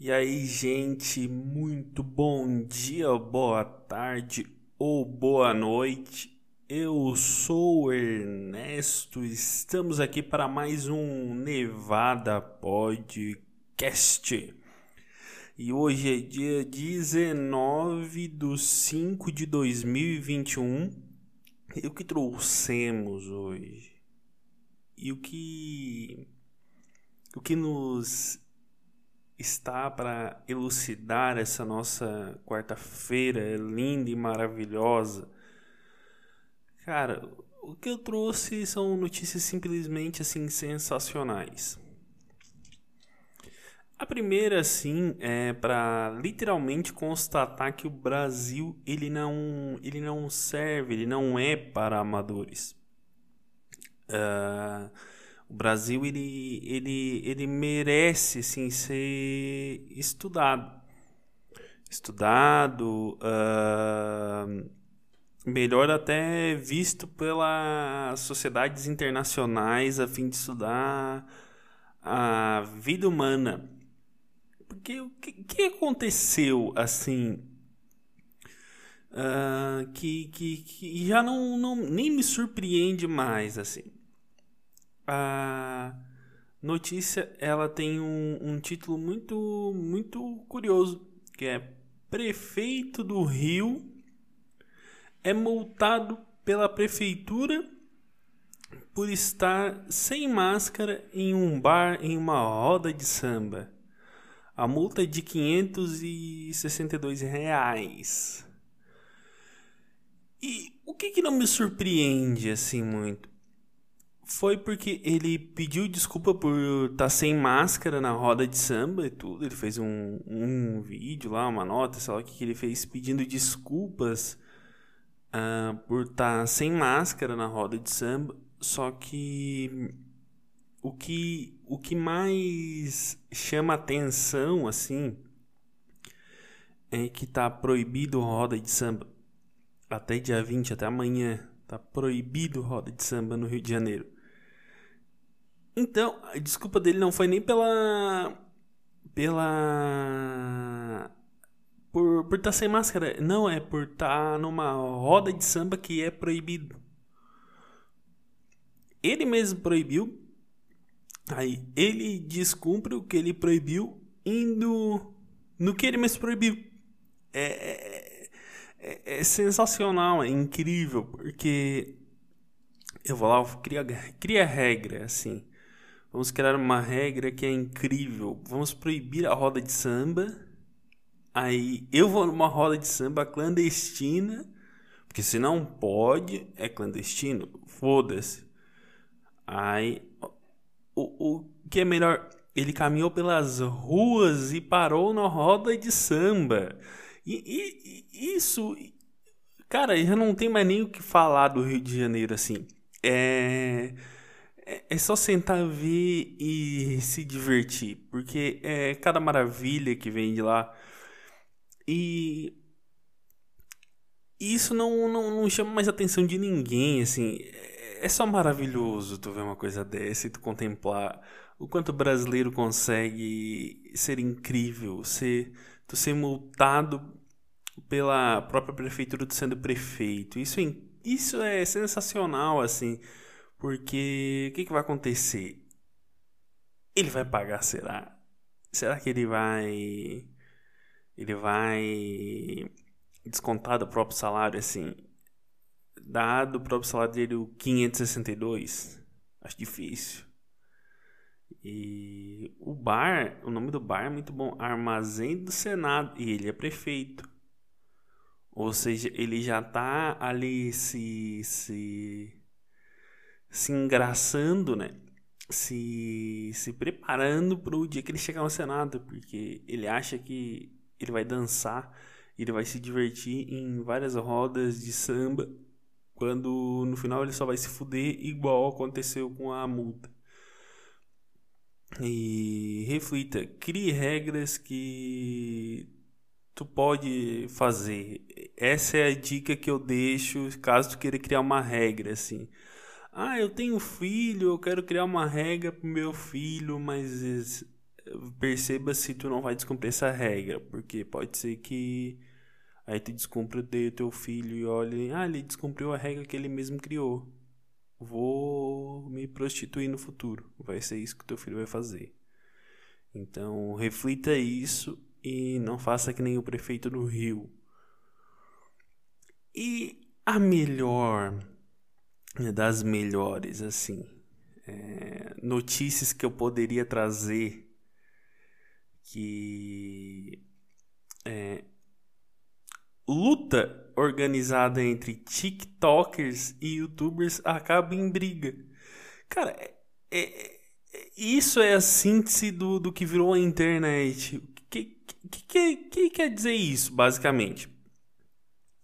E aí, gente, muito bom dia, boa tarde ou boa noite. Eu sou o Ernesto, estamos aqui para mais um Nevada Podcast. E hoje é dia 19 de 5 de 2021. E o que trouxemos hoje? E o que o que nos está para elucidar essa nossa quarta-feira linda e maravilhosa. Cara, o que eu trouxe são notícias simplesmente assim sensacionais. A primeira, assim, é para literalmente constatar que o Brasil ele não, ele não serve, ele não é para amadores. Uh, o Brasil ele, ele, ele merece assim, ser estudado. Estudado, uh, melhor até visto pelas sociedades internacionais a fim de estudar a vida humana. Porque o que, que aconteceu assim uh, que, que, que já não, não nem me surpreende mais assim a notícia ela tem um, um título muito muito curioso que é prefeito do Rio é multado pela prefeitura por estar sem máscara em um bar em uma roda de samba. A multa é de 562 reais. E o que, que não me surpreende assim muito? Foi porque ele pediu desculpa por estar tá sem máscara na roda de samba e tudo. Ele fez um, um vídeo lá, uma nota, sei lá o que ele fez, pedindo desculpas uh, por estar tá sem máscara na roda de samba. Só que o que, o que mais chama atenção, assim, é que tá proibido roda de samba. Até dia 20, até amanhã. Tá proibido roda de samba no Rio de Janeiro. Então, a desculpa dele não foi nem pela. pela. por estar por tá sem máscara. Não, é por estar tá numa roda de samba que é proibido. Ele mesmo proibiu. Aí ele descumpre o que ele proibiu indo no que ele mesmo proibiu. É, é, é, é sensacional, é incrível, porque eu vou lá, cria, regra, assim. Vamos criar uma regra que é incrível. Vamos proibir a roda de samba. Aí eu vou numa roda de samba clandestina, porque se não pode, é clandestino. Foda-se. Aí o, o que é melhor? Ele caminhou pelas ruas e parou na roda de samba. E, e, isso, cara, já não tem mais nem o que falar do Rio de Janeiro assim. É é, é só sentar, ver e se divertir, porque é cada maravilha que vem de lá. E isso não, não, não chama mais atenção de ninguém, assim. É, é só maravilhoso tu ver uma coisa dessa e tu contemplar o quanto o brasileiro consegue ser incrível, ser, tu ser multado pela própria prefeitura tu sendo prefeito. Isso é, isso é sensacional, assim. Porque o que, que vai acontecer? Ele vai pagar, será? Será que ele vai. Ele vai descontar do próprio salário assim? Dado o próprio salário dele o 562? Acho difícil. E o bar, o nome do bar é muito bom, Armazém do Senado, e ele é prefeito. Ou seja, ele já tá ali se se se engraçando, né? Se, se preparando para o dia que ele chegar no Senado, porque ele acha que ele vai dançar, ele vai se divertir em várias rodas de samba, quando no final ele só vai se fuder igual aconteceu com a multa. E reflita, crie regras que tu pode fazer. Essa é a dica que eu deixo caso tu queira criar uma regra assim. Ah, eu tenho filho, eu quero criar uma regra pro meu filho, mas perceba se tu não vai descumprir essa regra, porque pode ser que aí tu descumpra o teu filho e olhe, ah, ele descumpriu a regra que ele mesmo criou. Vou me prostituir no futuro. Vai ser isso que teu filho vai fazer. Então, reflita isso e não faça que nem o prefeito do Rio. E a melhor das melhores, assim, é, notícias que eu poderia trazer que é, luta organizada entre TikTokers e YouTubers acaba em briga. Cara, é, é, é, isso é a síntese do, do que virou a internet. O que, que, que, que quer dizer isso, basicamente?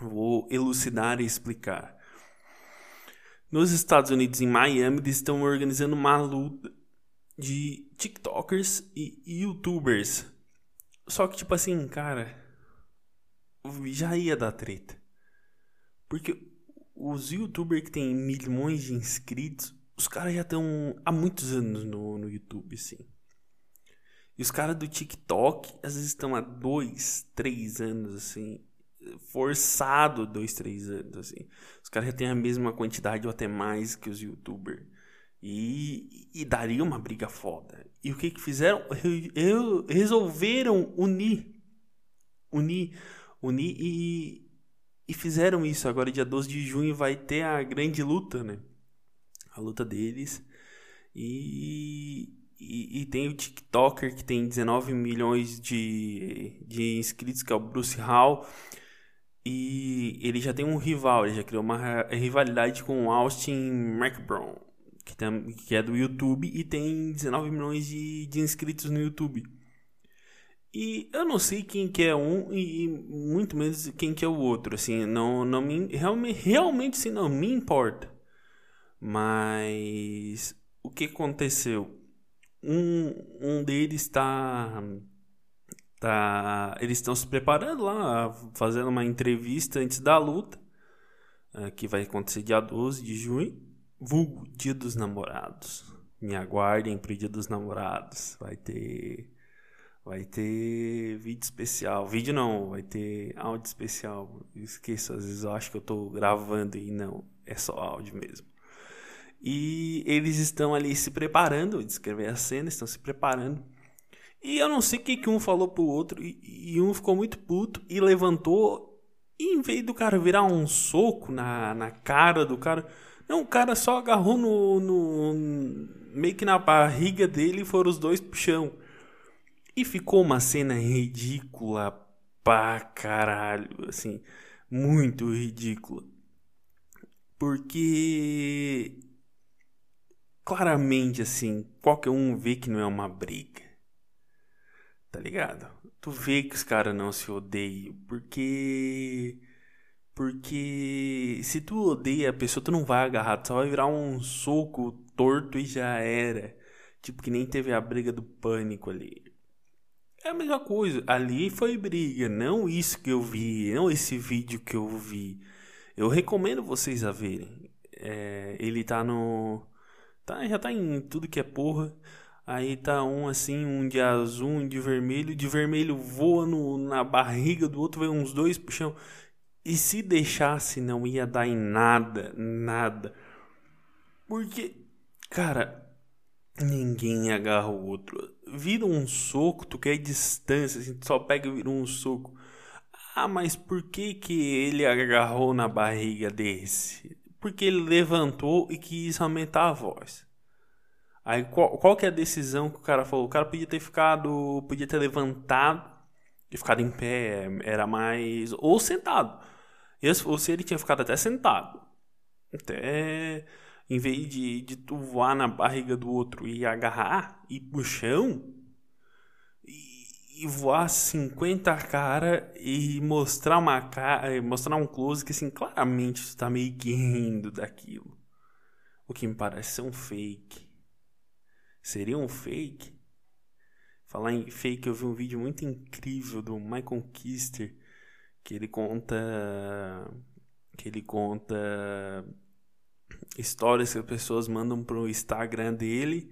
Vou elucidar e explicar. Nos Estados Unidos, em Miami, eles estão organizando uma luta de TikTokers e YouTubers. Só que, tipo assim, cara, já ia dar treta. Porque os YouTubers que tem milhões de inscritos, os caras já estão há muitos anos no, no YouTube, assim. E os caras do TikTok, às vezes estão há dois, três anos, assim forçado dois, três anos, assim. Os caras já têm a mesma quantidade ou até mais que os youtubers. E, e daria uma briga foda. E o que que fizeram? Eu, resolveram unir. Unir. Unir e, e fizeram isso. Agora, dia 12 de junho, vai ter a grande luta, né? A luta deles. E, e, e, tem o TikToker que tem 19 milhões de, de inscritos, que é o Bruce Hall. E ele já tem um rival, ele já criou uma rivalidade com o Austin McBrown, que, tem, que é do YouTube e tem 19 milhões de, de inscritos no YouTube. E eu não sei quem que é um e muito menos quem que é o outro, assim, não, não me, realmente, realmente assim, não me importa. Mas o que aconteceu? Um, um deles está Tá, eles estão se preparando lá, fazendo uma entrevista antes da luta, uh, que vai acontecer dia 12 de junho, vulgo Dia dos Namorados. Me aguardem pro Dia dos Namorados. Vai ter vai ter vídeo especial. Vídeo não, vai ter áudio especial. Eu esqueço, às vezes eu acho que eu tô gravando e não, é só áudio mesmo. E eles estão ali se preparando, descrever a cena, estão se preparando e eu não sei o que, que um falou pro outro, e, e um ficou muito puto e levantou. E em vez do cara virar um soco na, na cara do cara, não, o cara só agarrou no, no. meio que na barriga dele e foram os dois pro chão. E ficou uma cena ridícula pra caralho, assim, muito ridícula. Porque claramente assim, qualquer um vê que não é uma briga. Tá ligado? Tu vê que os caras não se odeiam, porque. Porque se tu odeia a pessoa, tu não vai agarrar, tu só vai virar um soco torto e já era. Tipo, que nem teve a briga do pânico ali. É a mesma coisa. Ali foi briga, não isso que eu vi, não esse vídeo que eu vi. Eu recomendo vocês a verem. É, ele tá no. Tá, já tá em tudo que é porra. Aí tá um assim, um de azul, um de vermelho. De vermelho voa no, na barriga do outro, vem uns dois pro chão. E se deixasse, não ia dar em nada, nada. Porque, cara, ninguém agarra o outro. Vira um soco, tu quer distância, assim, só pega e vira um soco. Ah, mas por que que ele agarrou na barriga desse? Porque ele levantou e quis aumentar a voz. Aí qual, qual que é a decisão que o cara falou? O cara podia ter ficado, podia ter levantado e ficado em pé, era mais ou sentado. Ou se ele tinha ficado até sentado. Até em vez de, de tu voar na barriga do outro e agarrar e pro chão e, e voar 50 cara e mostrar uma cara, mostrar um close que assim claramente tu tá meio que rindo daquilo. O que me parece ser um fake. Seria um fake? Falar em fake, eu vi um vídeo muito incrível do Michael Kister que ele conta que ele conta histórias que as pessoas mandam pro Instagram dele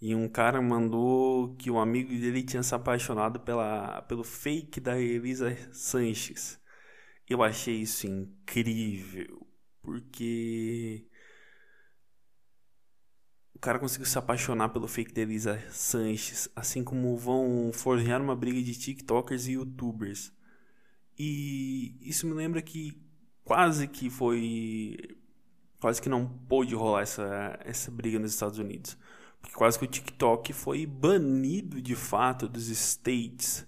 E um cara mandou que o amigo dele tinha se apaixonado pela, pelo fake da Elisa Sanches. Eu achei isso incrível, porque cara conseguiu se apaixonar pelo fake da Elisa Sanches, assim como vão forjar uma briga de TikTokers e YouTubers. E isso me lembra que quase que foi. Quase que não pôde rolar essa, essa briga nos Estados Unidos. Porque quase que o TikTok foi banido de fato dos States.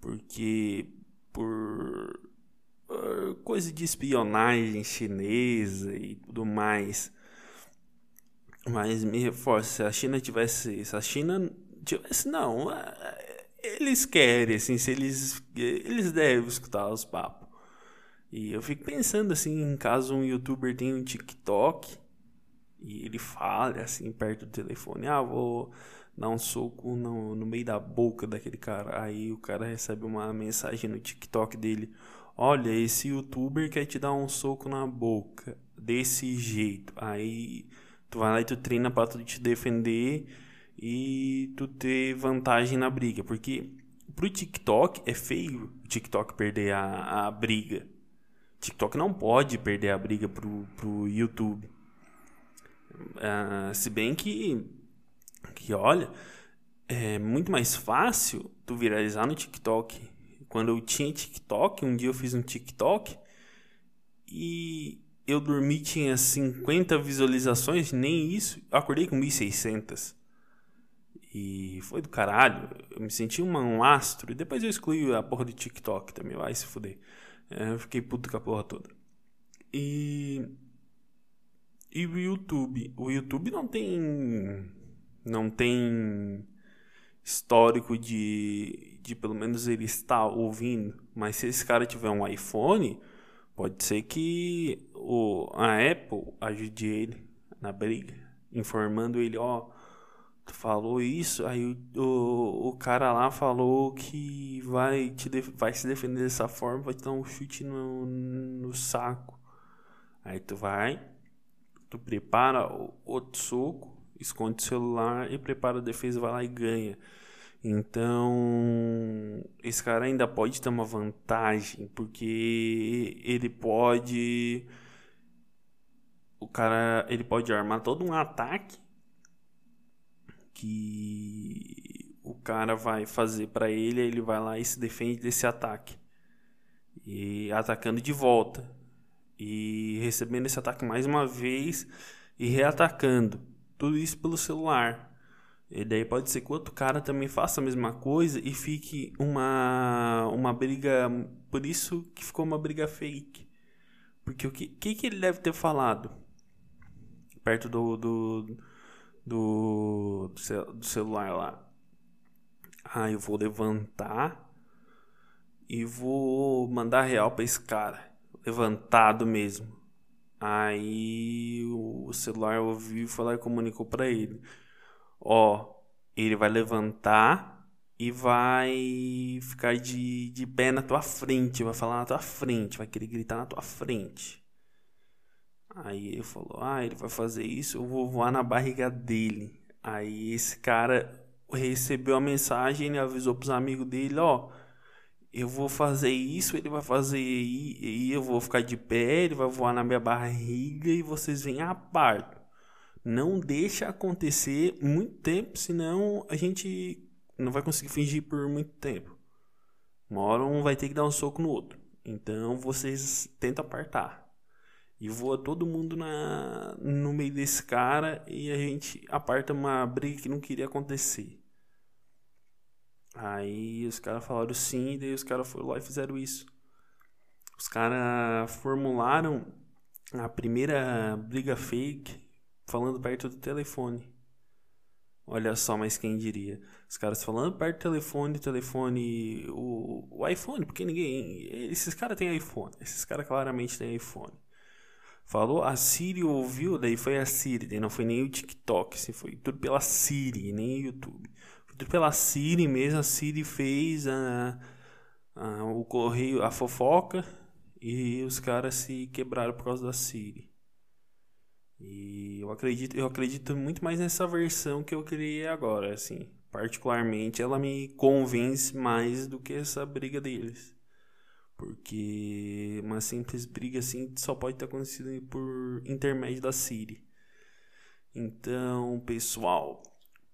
Porque por, por coisa de espionagem chinesa e tudo mais. Mas me reforço, se a China tivesse. Se a China tivesse. Não. É, eles querem, assim, se eles. Eles devem escutar os papos. E eu fico pensando assim, em caso um youtuber tenha um TikTok e ele fale assim perto do telefone, ah, vou dar um soco no, no meio da boca daquele cara. Aí o cara recebe uma mensagem no TikTok dele: Olha, esse youtuber quer te dar um soco na boca desse jeito. Aí tu vai lá e tu treina pra tu te defender e tu ter vantagem na briga. Porque pro TikTok é feio o TikTok perder a, a briga. TikTok não pode perder a briga pro, pro YouTube. Uh, se bem que, que, olha, é muito mais fácil tu viralizar no TikTok. Quando eu tinha TikTok, um dia eu fiz um TikTok e eu dormi, tinha 50 visualizações, nem isso. Eu acordei com 1.600. E foi do caralho. Eu me senti um astro. E depois eu excluí a porra do TikTok também. Vai se fuder. É, eu fiquei puto com a porra toda. E e o YouTube? O YouTube não tem. Não tem histórico de, de pelo menos ele estar ouvindo. Mas se esse cara tiver um iPhone, pode ser que o, a Apple ajude ele na briga, informando ele, ó, tu falou isso, aí o, o, o, cara lá falou que vai, te vai se defender dessa forma, vai te dar um chute no, no saco. Aí tu vai, Tu prepara outro soco, esconde o celular e prepara a defesa, vai lá e ganha. Então, esse cara ainda pode ter uma vantagem, porque ele pode cara, ele pode armar todo um ataque que o cara vai fazer para ele, ele vai lá e se defende desse ataque. E atacando de volta e recebendo esse ataque mais uma vez e reatacando. Tudo isso pelo celular. E daí pode ser que outro cara também faça a mesma coisa e fique uma, uma briga. Por isso que ficou uma briga fake. Porque o que, que, que ele deve ter falado? Perto do, do, do, do celular lá. Ah, eu vou levantar e vou mandar real pra esse cara levantado mesmo. Aí o celular ouviu lá e comunicou para ele: Ó, ele vai levantar e vai ficar de, de pé na tua frente, vai falar na tua frente, vai querer gritar na tua frente. Aí ele falou: Ah, ele vai fazer isso, eu vou voar na barriga dele. Aí esse cara recebeu a mensagem, ele avisou pros amigos dele: Ó eu vou fazer isso, ele vai fazer e, e eu vou ficar de pé, ele vai voar na minha barriga e vocês vêm a parto. Não deixa acontecer muito tempo, senão a gente não vai conseguir fingir por muito tempo. Uma hora um vai ter que dar um soco no outro. Então vocês tentam apartar. E voa todo mundo na, no meio desse cara e a gente aparta uma briga que não queria acontecer. Aí os caras falaram sim, e daí os caras foram lá e fizeram isso. Os caras formularam a primeira briga fake falando perto do telefone. Olha só, mas quem diria? Os caras falando perto do telefone, telefone, o, o iPhone, porque ninguém. Esses caras têm iPhone. Esses caras claramente têm iPhone. Falou, a Siri ouviu, daí foi a Siri, daí não foi nem o TikTok, assim, foi tudo pela Siri, nem o YouTube pela Siri mesmo, a Siri fez a, a, o correio, a fofoca e os caras se quebraram por causa da Siri. E eu acredito, eu acredito muito mais nessa versão que eu criei agora, assim. Particularmente, ela me convence mais do que essa briga deles. Porque uma simples briga assim só pode ter acontecido por intermédio da Siri. Então, pessoal,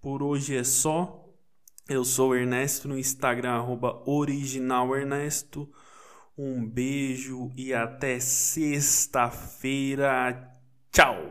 por hoje é só. Eu sou Ernesto no Instagram, arroba originalernesto. Um beijo e até sexta-feira. Tchau!